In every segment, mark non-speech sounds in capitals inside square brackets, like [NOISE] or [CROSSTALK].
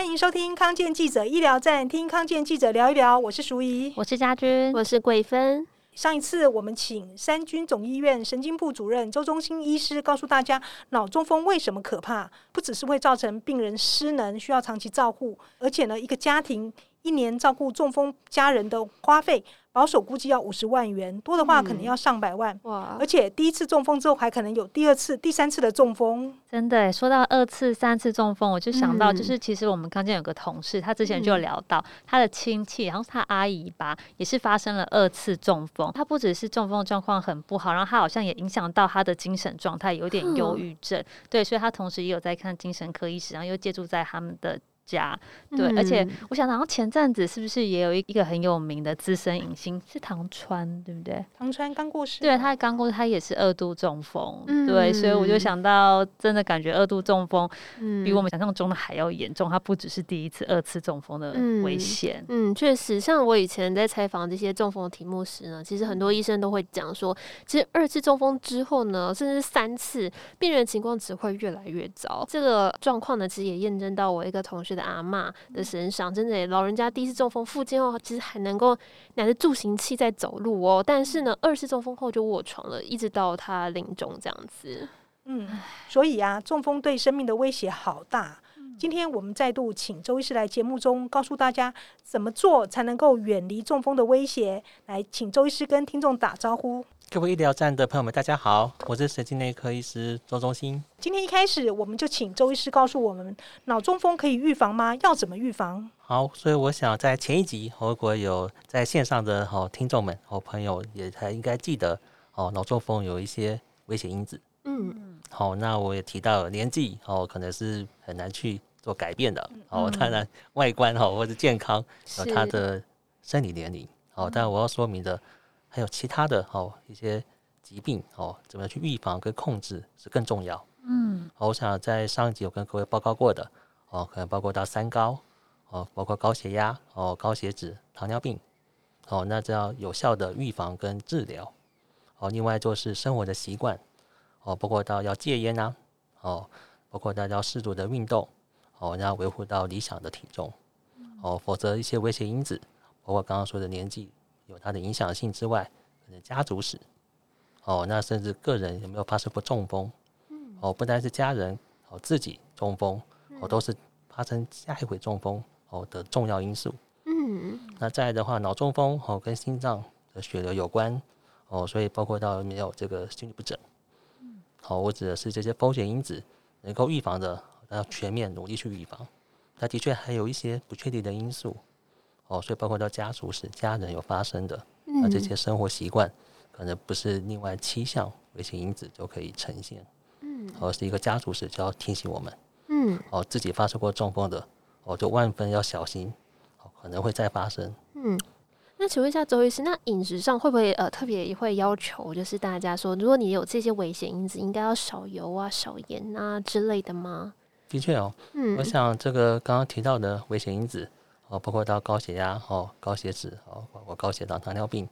欢迎收听康健记者医疗站，听康健记者聊一聊。我是淑仪，我是家君，我是桂芬。上一次我们请三军总医院神经部主任周中心医师告诉大家，脑中风为什么可怕？不只是会造成病人失能，需要长期照护，而且呢，一个家庭一年照顾中风家人的花费。保守估计要五十万元，多的话可能要上百万。嗯、哇！而且第一次中风之后，还可能有第二次、第三次的中风。真的，说到二次、三次中风，我就想到，就是其实我们刚见有个同事，他之前就有聊到他的亲戚，然后他阿姨吧，也是发生了二次中风。他不只是中风状况很不好，然后他好像也影响到他的精神状态，有点忧郁症。对，所以他同时也有在看精神科医师，然后又借助在他们的。家对，嗯、而且我想，然后前阵子是不是也有一一个很有名的资深影星是唐川，对不对？唐川刚过世，对，他刚过世，他也是二度中风，嗯、对，所以我就想到，真的感觉二度中风比我们想象中的还要严重，他不只是第一次、二次中风的危险。嗯，确、嗯、实，像我以前在采访这些中风的题目时呢，其实很多医生都会讲说，其实二次中风之后呢，甚至三次，病人情况只会越来越糟。这个状况呢，其实也验证到我一个同学的。阿妈的身上，真的，老人家第一次中风复健后，其实还能够拿着助行器在走路哦。但是呢，二次中风后就卧床了，一直到他临终这样子。嗯，所以啊，中风对生命的威胁好大。今天我们再度请周医师来节目中，告诉大家怎么做才能够远离中风的威胁。来，请周医师跟听众打招呼。各位医疗站的朋友们，大家好，我是神经内科医师周中心。今天一开始，我们就请周医师告诉我们，脑中风可以预防吗？要怎么预防？好，所以我想在前一集，如果有在线上的好听众们、好朋友，也还应该记得哦，脑中风有一些危险因子。嗯嗯，好，那我也提到年纪哦，可能是很难去做改变的。哦，当然外观哦或者健康有他的生理年龄。哦，但我要说明的。还有其他的哦，一些疾病哦，怎么去预防跟控制是更重要。嗯，我想在上一集有跟各位报告过的哦，可能包括到三高哦，包括高血压哦、高血脂、糖尿病哦，那这要有效的预防跟治疗哦。另外就是生活的习惯哦，包括到要戒烟呐哦，包括到要适度的运动哦，然后维护到理想的体重哦，否则一些危险因子，包括刚刚说的年纪。有它的影响性之外，可能家族史，哦，那甚至个人有没有发生过中风，嗯，哦，不单是家人，哦，自己中风，哦，都是发生下一回中风，哦的重要因素，嗯，那再来的话，脑中风，哦，跟心脏的血流有关，哦，所以包括到没有这个心律不整，嗯，好，我指的是这些风险因子能够预防的，要全面努力去预防，它的确还有一些不确定的因素。哦，所以包括到家族史、家人有发生的，那、嗯、这些生活习惯可能不是另外七项危险因子就可以呈现。嗯，哦，是一个家族史就要提醒我们。嗯，哦，自己发生过中风的，哦，就万分要小心，哦，可能会再发生。嗯，那请问一下周医师，那饮食上会不会呃特别会要求，就是大家说，如果你有这些危险因子，应该要少油啊、少盐啊之类的吗？的确哦，嗯，我想这个刚刚提到的危险因子。哦，包括到高血压、哦高血脂、哦包括高血糖、糖尿病，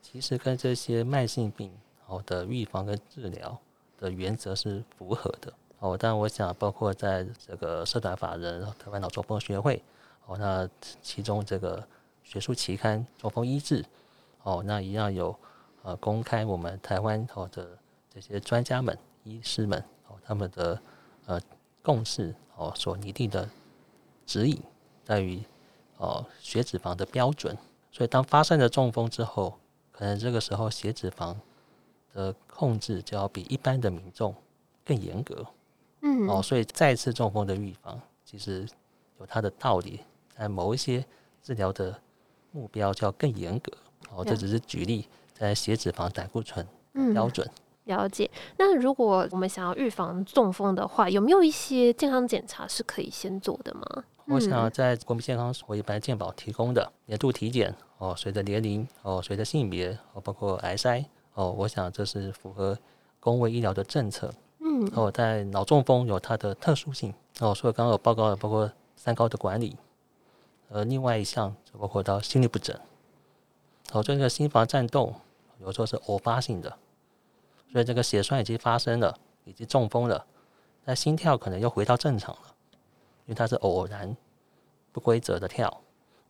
其实跟这些慢性病哦的预防跟治疗的原则是符合的哦。但我想，包括在这个社团法人台湾脑中风学会哦，那其中这个学术期刊《中风医治》哦，那一样有呃公开我们台湾哦的这些专家们、医师们哦他们的呃共识哦所拟定的指引在于。哦，血脂肪的标准，所以当发生了中风之后，可能这个时候血脂肪的控制就要比一般的民众更严格。嗯，哦，所以再次中风的预防其实有它的道理，在某一些治疗的目标就要更严格。哦，这只是举例，在血脂肪胆固醇标准。嗯，了解。那如果我们想要预防中风的话，有没有一些健康检查是可以先做的吗？我想在国民健康所一般健保提供的年度体检哦，随着年龄哦，随着性别哦，包括癌筛哦，我想这是符合公卫医疗的政策。嗯，哦，在脑中风有它的特殊性哦，所以刚刚有报告的包括三高的管理，呃，另外一项就包括到心律不整哦，这个心房颤动有时候是偶发性的，所以这个血栓已经发生了，已经中风了，但心跳可能又回到正常了。因为它是偶然，不规则的跳，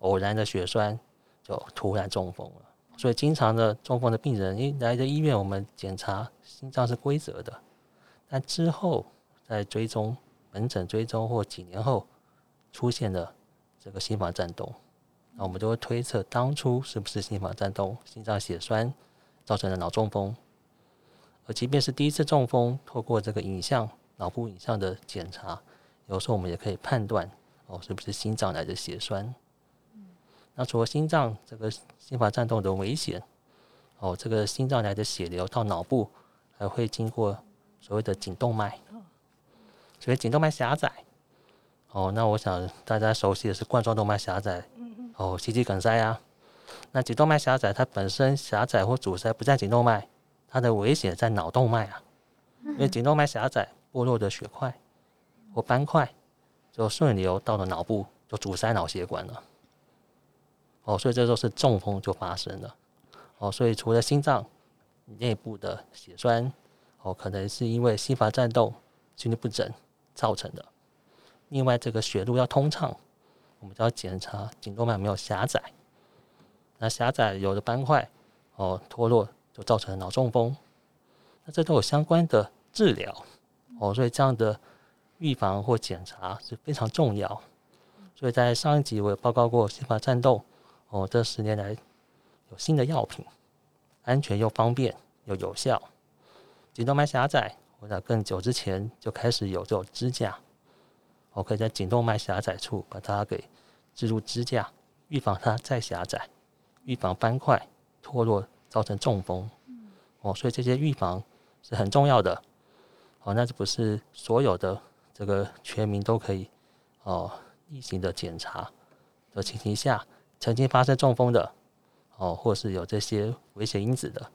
偶然的血栓，就突然中风了。所以，经常的中风的病人一来的医院，我们检查心脏是规则的，但之后在追踪门诊追踪或几年后出现了这个心房颤动，那我们就会推测当初是不是心房颤动、心脏血栓造成的脑中风。而即便是第一次中风，透过这个影像、脑部影像的检查，有时候我们也可以判断哦，是不是心脏来的血栓。那除了心脏这个心房颤动的危险，哦，这个心脏来的血流到脑部还会经过所谓的颈动脉，所以颈动脉狭窄，哦，那我想大家熟悉的是冠状动脉狭窄，哦，心肌梗塞啊。那颈动脉狭窄，它本身狭窄或阻塞不在颈动脉，它的危险在脑动脉啊，因为颈动脉狭窄，剥落的血块或斑块就顺流到了脑部，就阻塞脑血管了。哦，所以这时候是中风就发生了。哦，所以除了心脏内部的血栓，哦，可能是因为心房颤动、心律不整造成的。另外，这个血路要通畅，我们就要检查颈动脉有没有狭窄。那狭窄有的斑块，哦，脱落就造成脑中风。那这都有相关的治疗。哦，所以这样的预防或检查是非常重要。所以在上一集我有报告过心房颤动。哦，这十年来有新的药品，安全又方便又有效。颈动脉狭窄，我在更久之前就开始有这种支架，我可以在颈动脉狭窄处把它给置入支架，预防它再狭窄，预防斑块脱落造成中风。哦，所以这些预防是很重要的。哦，那这不是所有的这个全民都可以哦例行的检查的情形下。曾经发生中风的，哦，或是有这些危险因子的，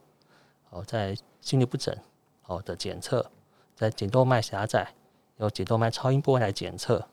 哦，在心律不整，哦的检测，在颈动脉狭窄，用颈动脉超音波来检测，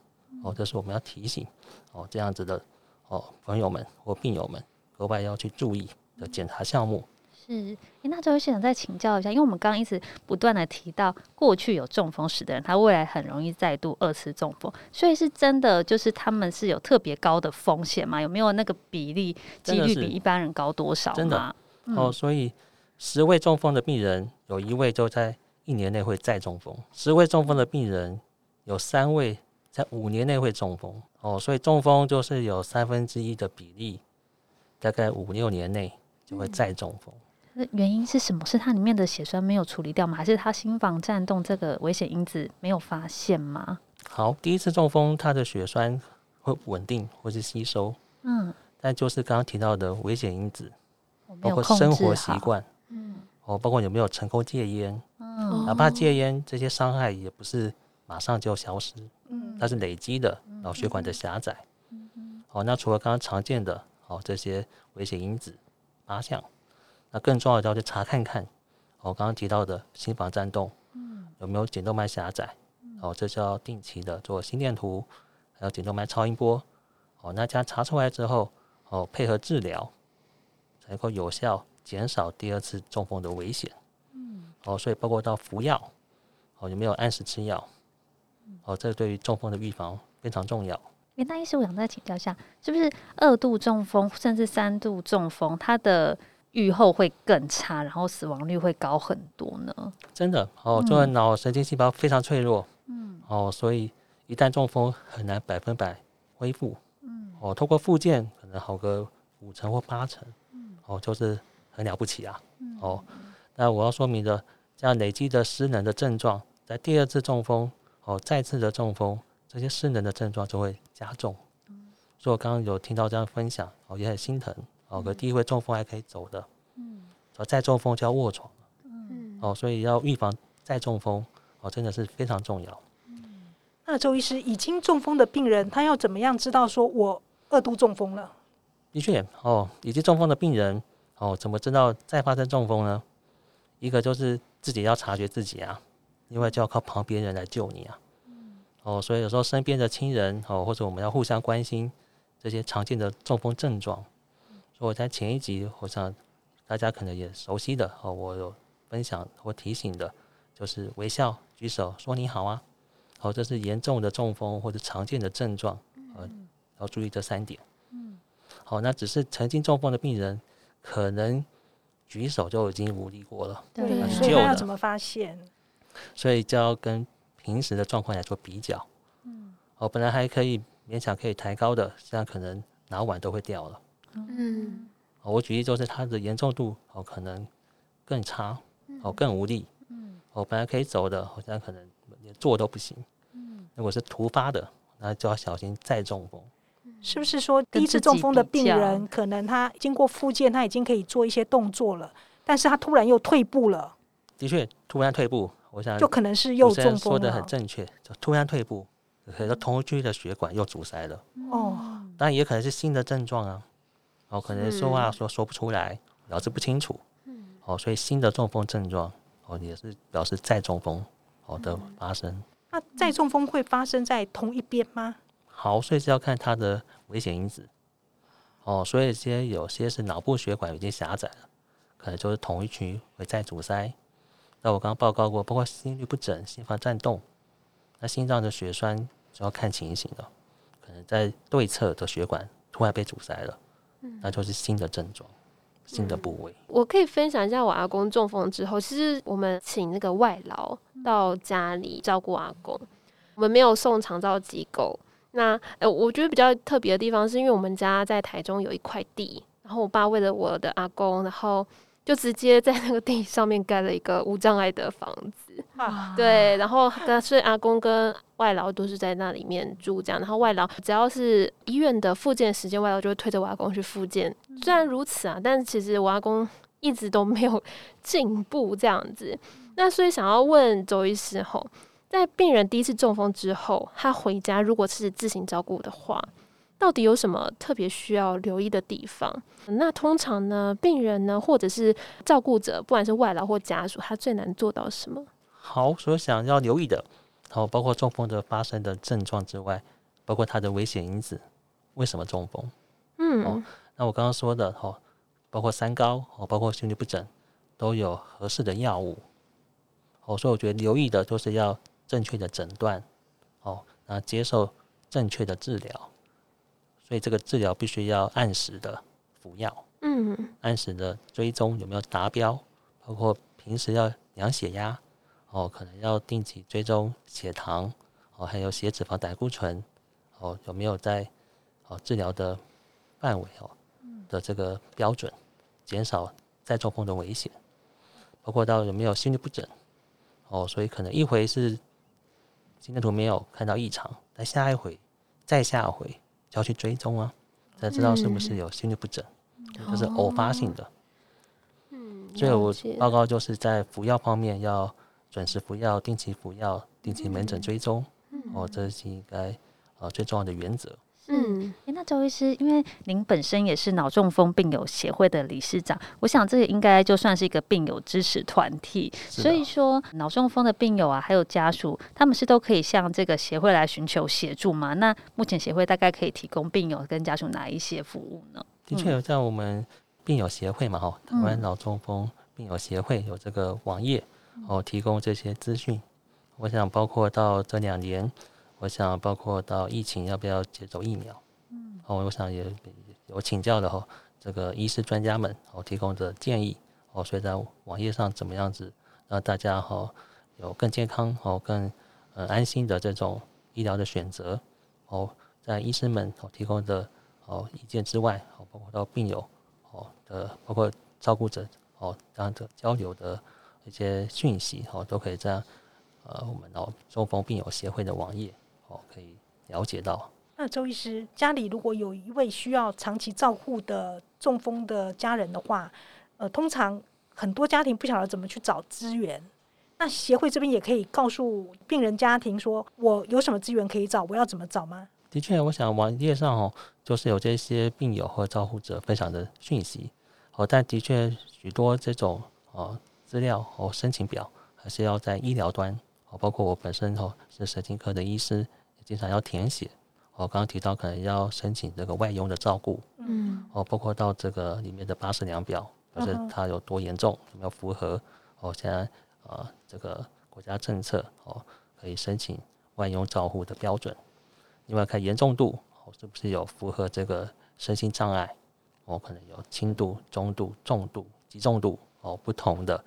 哦，这是我们要提醒，哦，这样子的，哦，朋友们或病友们额外要去注意的检查项目。是，那最后想再请教一下，因为我们刚刚一直不断的提到，过去有中风史的人，他未来很容易再度二次中风，所以是真的，就是他们是有特别高的风险吗？有没有那个比例几率比一般人高多少吗？真的哦，所以十位中风的病人，有一位就在一年内会再中风；十位中风的病人，有三位在五年内会中风。哦，所以中风就是有三分之一的比例，大概五六年内就会再中风。那原因是什么？是它里面的血栓没有处理掉吗？还是它心房颤动这个危险因子没有发现吗？好，第一次中风，它的血栓会稳定或是吸收，嗯，但就是刚刚提到的危险因子，包括生活习惯，嗯，哦，包括有没有成功戒烟，嗯，哪怕戒烟，这些伤害也不是马上就消失，嗯，它是累积的脑血管的狭窄，嗯嗯，好，那除了刚刚常见的，哦，这些危险因子八项。那更重要的要去查看看，我刚刚提到的心房颤动，嗯，有没有颈动脉狭窄？哦，这是要定期的做心电图，还有颈动脉超音波。哦，那这样查出来之后，哦，配合治疗，才能够有效减少第二次中风的危险。嗯，哦，所以包括到服药，哦，有没有按时吃药？哦，这对于中风的预防非常重要。诶，那医师，我想再请教一下，是不是二度中风甚至三度中风，它的预后会更差，然后死亡率会高很多呢。真的哦，这个脑神经细胞非常脆弱，嗯，哦，所以一旦中风很难百分百恢复，嗯，哦，通过复健可能好个五成或八成，嗯，哦，就是很了不起啊，嗯，哦，那我要说明的，这样累积的失能的症状，在第二次中风，哦，再次的中风，这些失能的症状就会加重，嗯，所以我刚刚有听到这样分享，哦，也很心疼。哦，可第一回中风还可以走的，嗯，再中风就要卧床，嗯，哦，所以要预防再中风，哦，真的是非常重要。嗯，那周医师，已经中风的病人，他要怎么样知道说我二度中风了？的确，哦，已经中风的病人，哦，怎么知道再发生中风呢？一个就是自己要察觉自己啊，另外就要靠旁边人来救你啊，嗯，哦，所以有时候身边的亲人，哦，或者我们要互相关心这些常见的中风症状。我在前一集，我想大家可能也熟悉的哦，我有分享或提醒的，就是微笑、举手说你好啊，哦，这是严重的中风或者常见的症状，呃，要注意这三点。嗯，好，那只是曾经中风的病人，可能举手就已经无力过了，对，所以要怎么发现？所以就要跟平时的状况来做比较。嗯，哦，本来还可以勉强可以抬高的，现在可能哪碗都会掉了。嗯，我举例就是他的严重度哦，可能更差，哦，更无力。嗯，哦，本来可以走的，好像可能连坐都不行。嗯，如果是突发的，那就要小心再中风。是不是说第一次中风的病人，可能他经过复健，他已经可以做一些动作了，但是他突然又退步了？的确，突然退步，我想就可能是又中风了。说的很正确，就突然退步，可能同居的血管又阻塞了。哦，当然也可能是新的症状啊。哦，可能说话说说不出来，表示不清楚。嗯。哦，所以新的中风症状，哦，也是表示再中风哦的发生。那再中风会发生在同一边吗？好，所以是要看它的危险因子。哦，所以些有些是脑部血管已经狭窄了，可能就是同一区会再阻塞。那我刚刚报告过，包括心律不整、心房颤动，那心脏的血栓就要看情形了，可能在对侧的血管突然被阻塞了。那就是新的症状，新的部位。嗯。我可以分享一下，我阿公中风之后，其实我们请那个外劳到家里照顾阿公，我们没有送长照机构。那呃，我觉得比较特别的地方，是因为我们家在台中有一块地，然后我爸为了我的阿公，然后。就直接在那个地上面盖了一个无障碍的房子，啊、对，然后所以阿公跟外劳都是在那里面住这样，然后外劳只要是医院的复健时间，外劳就会推着我阿公去复健。虽然如此啊，但是其实我阿公一直都没有 [LAUGHS] 进步这样子。那所以想要问周医师吼，在病人第一次中风之后，他回家如果是自行照顾的话，到底有什么特别需要留意的地方？那通常呢，病人呢，或者是照顾者，不管是外劳或家属，他最难做到什么？好，所想要留意的，然后包括中风的发生的症状之外，包括它的危险因子，为什么中风？嗯，哦，那我刚刚说的，哦，包括三高，哦，包括心律不整，都有合适的药物。哦，所以我觉得留意的就是要正确的诊断，哦，那接受正确的治疗。所以这个治疗必须要按时的服药，嗯，按时的追踪有没有达标，包括平时要量血压，哦，可能要定期追踪血糖，哦，还有血脂肪、胆固醇，哦，有没有在哦治疗的范围哦的这个标准，减少再中风的危险，包括到有没有心律不整，哦，所以可能一回是心电图没有看到异常，但下一回再下回。就要去追踪啊，才知道是不是有心律不整，嗯、就是偶发性的。嗯，所以我报告就是在服药方面要准时服药、定期服药、定期门诊追踪，嗯、哦，这是应该呃最重要的原则。嗯，诶，那周医师，因为您本身也是脑中风病友协会的理事长，我想这个应该就算是一个病友支持团体。所以说，脑中风的病友啊，还有家属，他们是都可以向这个协会来寻求协助吗？那目前协会大概可以提供病友跟家属哪一些服务呢？的确有在我们病友协会嘛，哈，台湾脑中风病友协会有这个网页，哦，提供这些资讯。我想包括到这两年。我想包括到疫情要不要接种疫苗，嗯，哦，我想也有请教的哈，这个医师专家们哦提供的建议哦，所以在网页上怎么样子让大家哈有更健康哦更呃安心的这种医疗的选择哦，在医生们哦提供的哦意见之外哦，包括到病友哦的包括照顾者哦这样的交流的一些讯息哦，都可以在呃我们脑中风病友协会的网页哦。可以了解到。那周医师家里如果有一位需要长期照护的中风的家人的话，呃，通常很多家庭不晓得怎么去找资源。那协会这边也可以告诉病人家庭说，我有什么资源可以找，我要怎么找吗？的确，我想网页上哦，就是有这些病友和照护者分享的讯息哦，但的确许多这种哦资料哦申请表还是要在医疗端哦，包括我本身哦是神经科的医师。也经常要填写，我刚刚提到可能要申请这个外佣的照顾，嗯，哦，包括到这个里面的八十量表，就是它有多严重，有没有符合哦，现在呃这个国家政策哦，可以申请外佣照护的标准。另外看严重度，是不是有符合这个身心障碍？哦，可能有轻度、中度、重度、极重度哦，不同的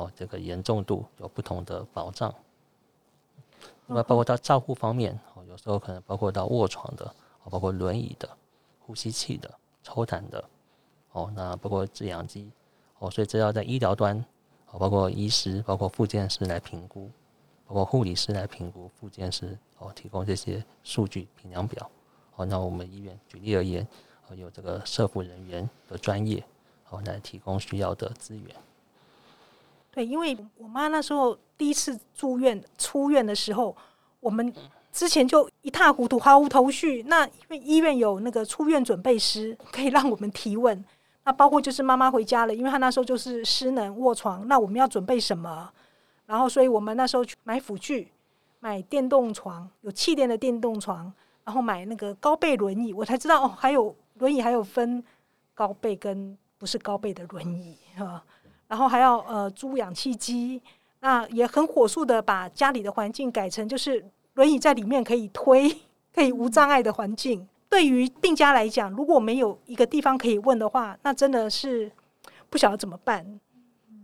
哦，这个严重度有不同的保障。那么包括到照护方面，哦，有时候可能包括到卧床的，哦，包括轮椅的、呼吸器的、抽痰的，哦，那包括制氧机，哦，所以这要在医疗端，哦，包括医师、包括复健师来评估，包括护理师来评估，复健师哦，提供这些数据评量表，哦，那我们医院举例而言。哦有这个社服人员的专业，哦来提供需要的资源。对，因为我妈那时候第一次住院出院的时候，我们之前就一塌糊涂，毫无头绪。那因为医院有那个出院准备师，可以让我们提问。那包括就是妈妈回家了，因为她那时候就是失能卧床，那我们要准备什么？然后，所以我们那时候去买辅具，买电动床，有气垫的电动床，然后买那个高背轮椅，我才知道哦，还有。轮椅还有分高背跟不是高背的轮椅哈，然后还要呃租氧气机，那也很火速的把家里的环境改成就是轮椅在里面可以推，[LAUGHS] 可以无障碍的环境。对于病家来讲，如果没有一个地方可以问的话，那真的是不晓得怎么办。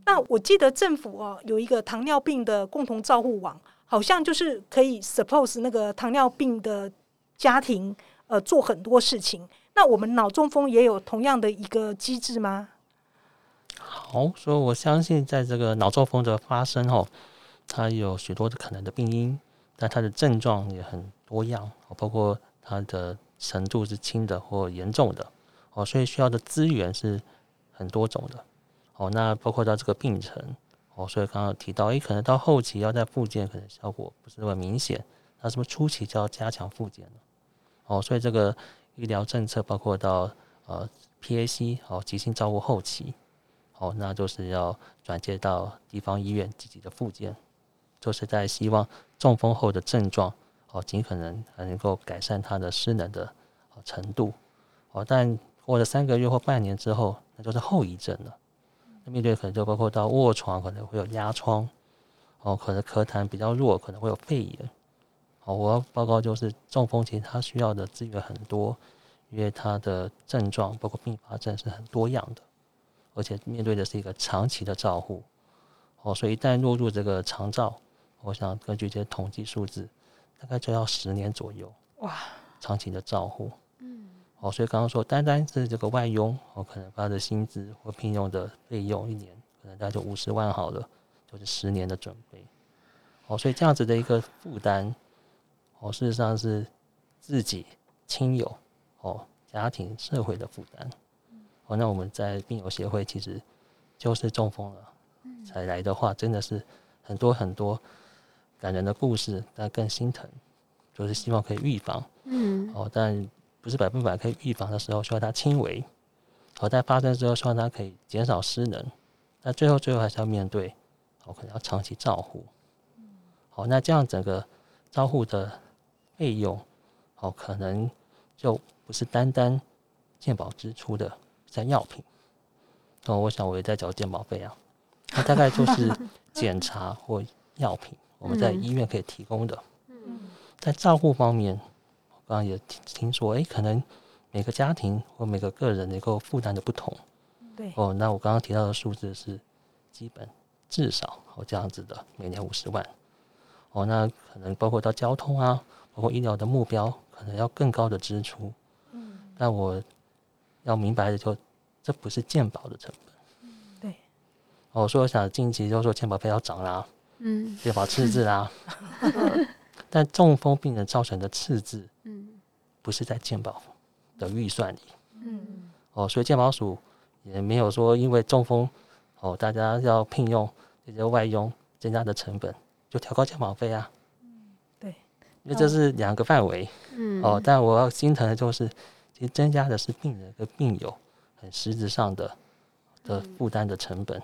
那我记得政府哦有一个糖尿病的共同照护网，好像就是可以 suppose 那个糖尿病的家庭呃做很多事情。那我们脑中风也有同样的一个机制吗？好，所以我相信，在这个脑中风的发生后，它有许多的可能的病因，但它的症状也很多样，包括它的程度是轻的或严重的，哦，所以需要的资源是很多种的，哦，那包括到这个病程，哦，所以刚刚提到，诶，可能到后期要在复健，可能效果不是那么明显，那是不是初期就要加强复健呢？哦，所以这个。医疗政策包括到呃 PAC 好急性照顾后期，哦那就是要转接到地方医院积极的复健，就是在希望中风后的症状哦尽可能还能够改善他的失能的程度，哦但过了三个月或半年之后，那就是后遗症了。那面对可能就包括到卧床可能会有压疮，哦可能咳痰比较弱，可能会有肺炎。哦，我要报告就是中风其实它需要的资源很多，因为他的症状包括并发症是很多样的，而且面对的是一个长期的照护。哦，所以一旦落入这个长照，我想根据这些统计数字，大概就要十年左右。哇，长期的照护。嗯。哦，所以刚刚说单单是这个外佣，哦，可能他的薪资或聘用的费用一年可能大概就五十万好了，就是十年的准备。哦，所以这样子的一个负担。哦，事实上是自己亲友、哦家庭、社会的负担。哦，那我们在病友协会其实就是中风了才来的话，真的是很多很多感人的故事，但更心疼，就是希望可以预防。嗯。哦，但不是百分百可以预防的时候，希望它轻微。哦，在发生之后，希望它可以减少失能。那最后最后还是要面对，哦，可能要长期照护。好，那这样整个照护的。费用，哦，可能就不是单单健保支出的，在药品。哦，我想我也在缴健保费啊。那大概就 [LAUGHS] 是检查或药品，我们在医院可以提供的。嗯。在照顾方面，我刚刚也听听说，哎、欸，可能每个家庭或每个个人能够负担的不同。对。哦，那我刚刚提到的数字是基本至少哦这样子的，每年五十万。哦，那可能包括到交通啊。包括医疗的目标可能要更高的支出，嗯，那我要明白的就，这不是鉴宝的成本，嗯，对。我说我想近期就说鉴保费要涨啦，嗯，鉴保赤字啦，[LAUGHS] 但中风病人造成的赤字，嗯，不是在鉴保的预算里，嗯，哦，所以鉴保署也没有说因为中风，哦，大家要聘用这些外佣增加的成本就调高鉴保费啊。因为这是两个范围，嗯，哦，但我要心疼的就是，其实增加的是病人跟病友很实质上的的负担的成本，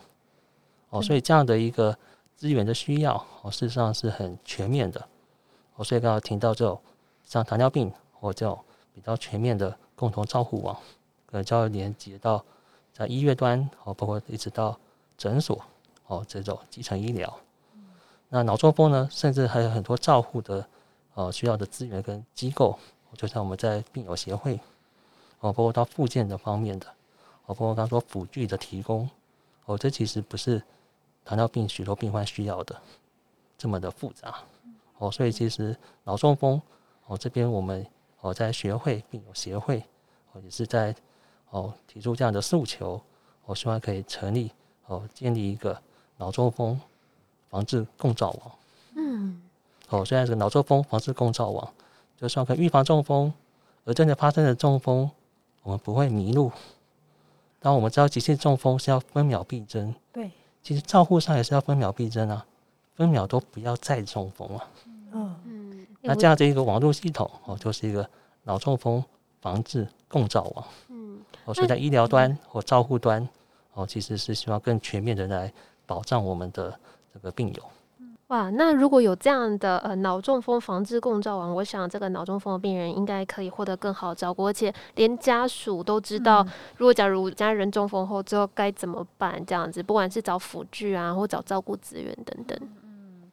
哦，所以这样的一个资源的需要，哦，事实上是很全面的，哦，所以刚刚听到这种像糖尿病或这种比较全面的共同照护网，可能就要连接到在医院端，哦，包括一直到诊所，哦，这种基层医疗，那脑中风呢，甚至还有很多照护的。呃，需要的资源跟机构，就像我们在病友协会，哦，包括到附件的方面的，哦，包括刚刚说辅具的提供，哦，这其实不是糖尿病许多病患需要的这么的复杂，哦，所以其实脑中风，哦，这边我们哦在学会病友协会，哦也是在哦提出这样的诉求，我希望可以成立哦建立一个脑中风防治共照网，嗯。哦，虽然是脑中风防治共照网，就算可以预防中风，而真的发生的中风，我们不会迷路。当我们知道急性中风是要分秒必争，对，其实照护上也是要分秒必争啊，分秒都不要再中风了。嗯嗯，那这样的一个网络系统哦，就是一个脑中风防治共照网。嗯，哦，所以在医疗端或照护端，哦，其实是希望更全面的来保障我们的这个病友。哇，那如果有这样的呃脑中风防治共照网，我想这个脑中风的病人应该可以获得更好的照顾，而且连家属都知道，如果假如家人中风后之后该怎么办，这样子，不管是找辅具啊，或找照顾资源等等。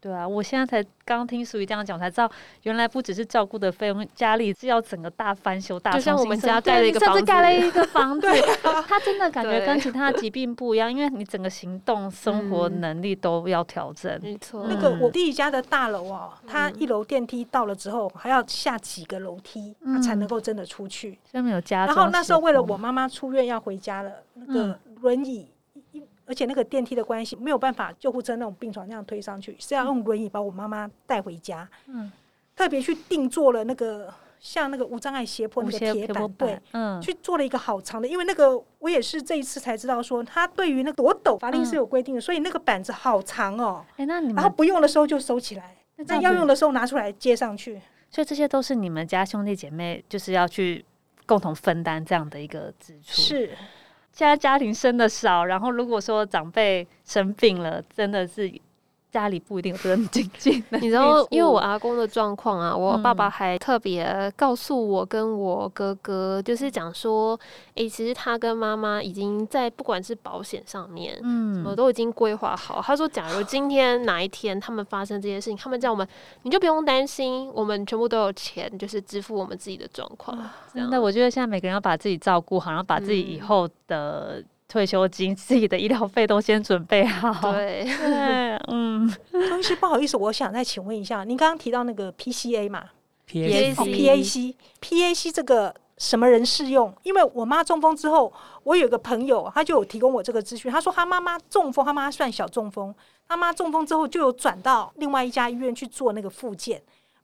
对啊，我现在才刚听淑仪这样讲，才知道原来不只是照顾的费用，家里是要整个大翻修、大，就像我们家盖了一个房子，甚至盖了一个房 [LAUGHS] 子，他真的感觉跟其他疾病不一样，因为你整个行动、[LAUGHS] 生活能力都要调整。没错，那个我弟家的大楼哦，他一楼电梯到了之后，还要下几个楼梯，他才能够真的出去。下面有家，然后那时候为了我妈妈出院要回家了，那个轮椅。而且那个电梯的关系没有办法，救护车那种病床那样推上去，是要用轮椅把我妈妈带回家。嗯，特别去定做了那个像那个无障碍斜坡那个铁板，对，嗯，去做了一个好长的，因为那个我也是这一次才知道说，它对于那个多陡法令是有规定的，所以那个板子好长哦。哎，那你们然后不用的时候就收起来，那要用的时候拿出来接上去。所以这些都是你们家兄弟姐妹就是要去共同分担这样的一个支出。是。现在家庭生的少，然后如果说长辈生病了，真的是。家里不一定有这种经济，你知道，[LAUGHS] 因为我阿公的状况啊，我爸爸还特别告诉我跟我哥哥，就是讲说，诶、欸，其实他跟妈妈已经在不管是保险上面，嗯，我都已经规划好。他说，假如今天哪一天他们发生这些事情，他们叫我们，你就不用担心，我们全部都有钱，就是支付我们自己的状况。真的，我觉得现在每个人要把自己照顾好，然后把自己以后的。退休金、自己的医疗费都先准备好。对，对，嗯。钟医师，不好意思，我想再请问一下，您刚刚提到那个 PCA 嘛？PAC，PAC，PAC 这个什么人适用？因为我妈中风之后，我有个朋友，他就有提供我这个资讯。他说他妈妈中风，他妈妈算小中风，他妈中风之后就有转到另外一家医院去做那个复健。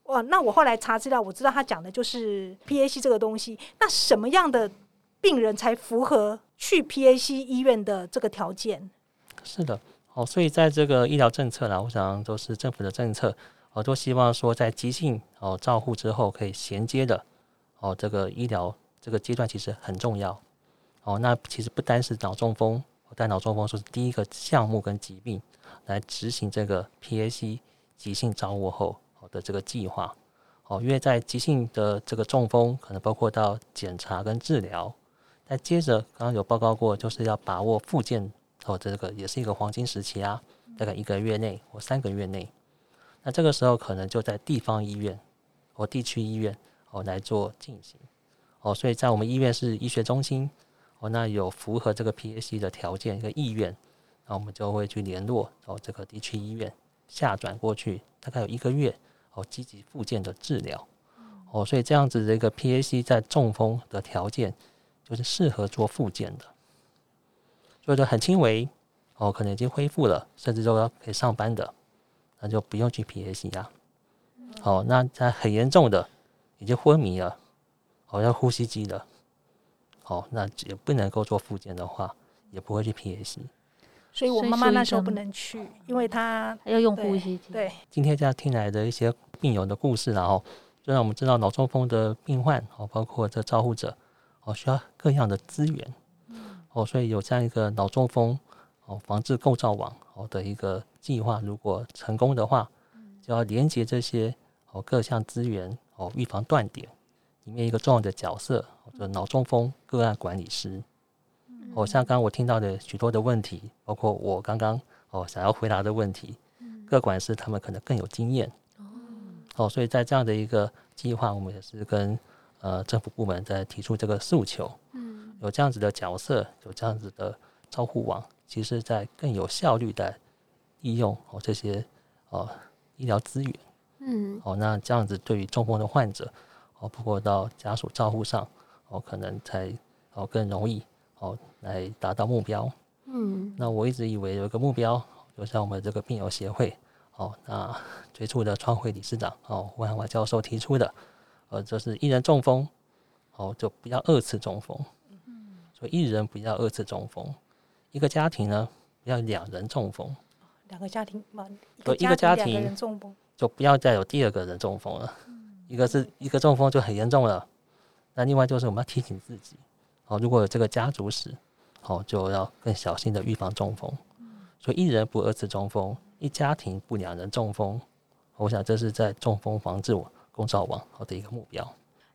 哇，那我后来查资料，我知道他讲的就是 PAC 这个东西。那什么样的病人才符合？去 PAC 医院的这个条件是的，哦，所以在这个医疗政策呢，我想都是政府的政策，我都希望说在急性哦照护之后可以衔接的哦，这个医疗这个阶段其实很重要哦。那其实不单是脑中风，但脑中风是第一个项目跟疾病来执行这个 PAC 急性照护后的这个计划哦，因为在急性的这个中风可能包括到检查跟治疗。那接着，刚刚有报告过，就是要把握复健哦，这个也是一个黄金时期啊，大概一个月内或三个月内。那这个时候可能就在地方医院或地区医院哦来做进行哦，所以在我们医院是医学中心哦，那有符合这个 PAC 的条件一个意愿，那我们就会去联络哦这个地区医院下转过去，大概有一个月哦积极复健的治疗哦，所以这样子的一个 PAC 在中风的条件。就是适合做复健的，所以说很轻微哦，可能已经恢复了，甚至都要可以上班的，那就不用去 PAC 啊。哦，那在很严重的，已经昏迷了，哦要呼吸机的，哦，那也不能够做复健的话，也不会去 PAC。所以我妈妈那时候不能去，因为她要用呼吸机。对，今天这样听来的一些病友的故事，然后就让我们知道脑中风的病患哦，包括这照护者。哦，需要各样的资源，哦，所以有这样一个脑中风哦防治构造网哦的一个计划，如果成功的话，就要连接这些哦各项资源哦预防断点里面一个重要的角色，就脑中风个案管理师。哦，像刚刚我听到的许多的问题，包括我刚刚哦想要回答的问题，各管师他们可能更有经验。哦，所以在这样的一个计划，我们也是跟呃政府部门在提出这个诉求，嗯，有这样子的角色，有这样子的照护网，其实在更有效率的利用哦这些哦医疗资源，嗯，哦那这样子对于中风的患者哦，包括到家属照护上哦，可能才哦更容易哦来达到目标，嗯，那我一直以为有一个目标，就像我们这个病友协会。哦，那 [LAUGHS] 最初的创会理事长哦，胡汉华教授提出的，呃，就是一人中风，哦，就不要二次中风，嗯，所以一人不要二次中风，一个家庭呢，不要两人中风，两个家庭嘛，一个家庭两个人中风，就不要再有第二个人中风了，一个是一个中风就很严重了，那另外就是我们要提醒自己，哦，如果有这个家族史，哦，就要更小心的预防中风，所以一人不二次中风。一家庭不两人中风，我想这是在中风防治网公照网好的一个目标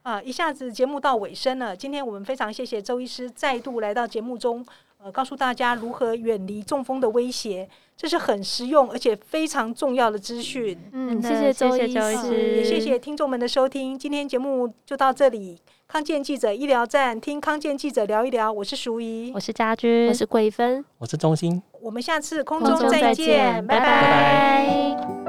啊！一下子节目到尾声了，今天我们非常谢谢周医师再度来到节目中，呃，告诉大家如何远离中风的威胁，这是很实用而且非常重要的资讯。嗯，谢谢周医师，也谢谢听众们的收听。今天节目就到这里，康健记者医疗站，听康健记者聊一聊。我是淑仪，我是家君，我是桂芬，我是钟欣。我们下次空中再见，再见拜拜。拜拜。